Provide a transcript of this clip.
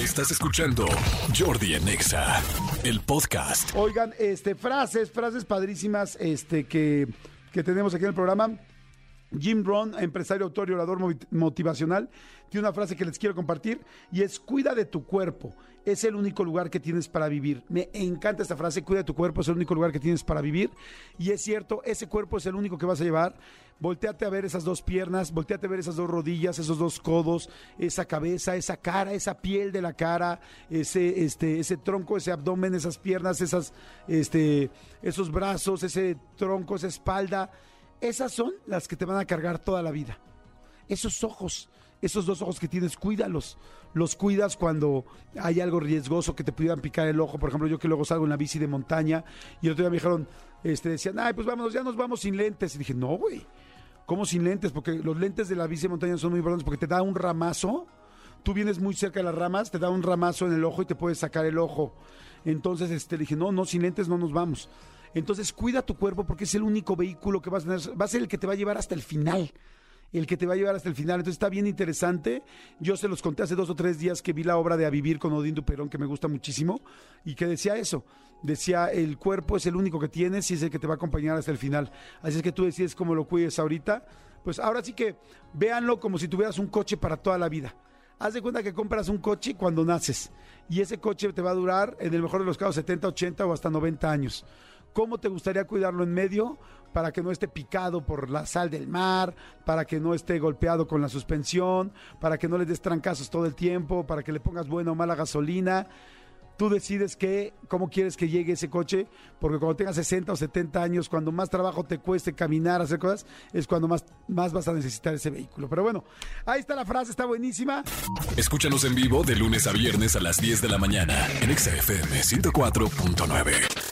Estás escuchando Jordi Anexa, el podcast. Oigan, este, frases, frases padrísimas este, que, que tenemos aquí en el programa. Jim Rohn, empresario, autor y orador motivacional, tiene una frase que les quiero compartir y es cuida de tu cuerpo. Es el único lugar que tienes para vivir. Me encanta esta frase, cuida de tu cuerpo, es el único lugar que tienes para vivir. Y es cierto, ese cuerpo es el único que vas a llevar. Volteate a ver esas dos piernas, volteate a ver esas dos rodillas, esos dos codos, esa cabeza, esa cara, esa piel de la cara, ese, este, ese tronco, ese abdomen, esas piernas, esas, este, esos brazos, ese tronco, esa espalda. Esas son las que te van a cargar toda la vida. Esos ojos, esos dos ojos que tienes, cuídalos. Los cuidas cuando hay algo riesgoso que te pudieran picar el ojo. Por ejemplo, yo que luego salgo en la bici de montaña y otro día me dijeron, este, decían, ay, pues vámonos, ya nos vamos sin lentes. Y dije, no, güey, ¿cómo sin lentes? Porque los lentes de la bici de montaña son muy importantes porque te da un ramazo. Tú vienes muy cerca de las ramas, te da un ramazo en el ojo y te puedes sacar el ojo. Entonces, este, dije, no, no, sin lentes no nos vamos. Entonces, cuida tu cuerpo porque es el único vehículo que vas a tener, va a ser el que te va a llevar hasta el final. El que te va a llevar hasta el final. Entonces está bien interesante. Yo se los conté hace dos o tres días que vi la obra de A Vivir con Odín Duperón, que me gusta muchísimo, y que decía eso. Decía, el cuerpo es el único que tienes y es el que te va a acompañar hasta el final. Así es que tú decides cómo lo cuides ahorita. Pues ahora sí que véanlo como si tuvieras un coche para toda la vida. Haz de cuenta que compras un coche cuando naces y ese coche te va a durar, en el mejor de los casos, 70, 80 o hasta 90 años. ¿Cómo te gustaría cuidarlo en medio para que no esté picado por la sal del mar, para que no esté golpeado con la suspensión, para que no le des trancazos todo el tiempo, para que le pongas buena o mala gasolina? Tú decides que, cómo quieres que llegue ese coche, porque cuando tengas 60 o 70 años, cuando más trabajo te cueste caminar, hacer cosas, es cuando más, más vas a necesitar ese vehículo. Pero bueno, ahí está la frase, está buenísima. Escúchanos en vivo de lunes a viernes a las 10 de la mañana en Exa FM 104.9.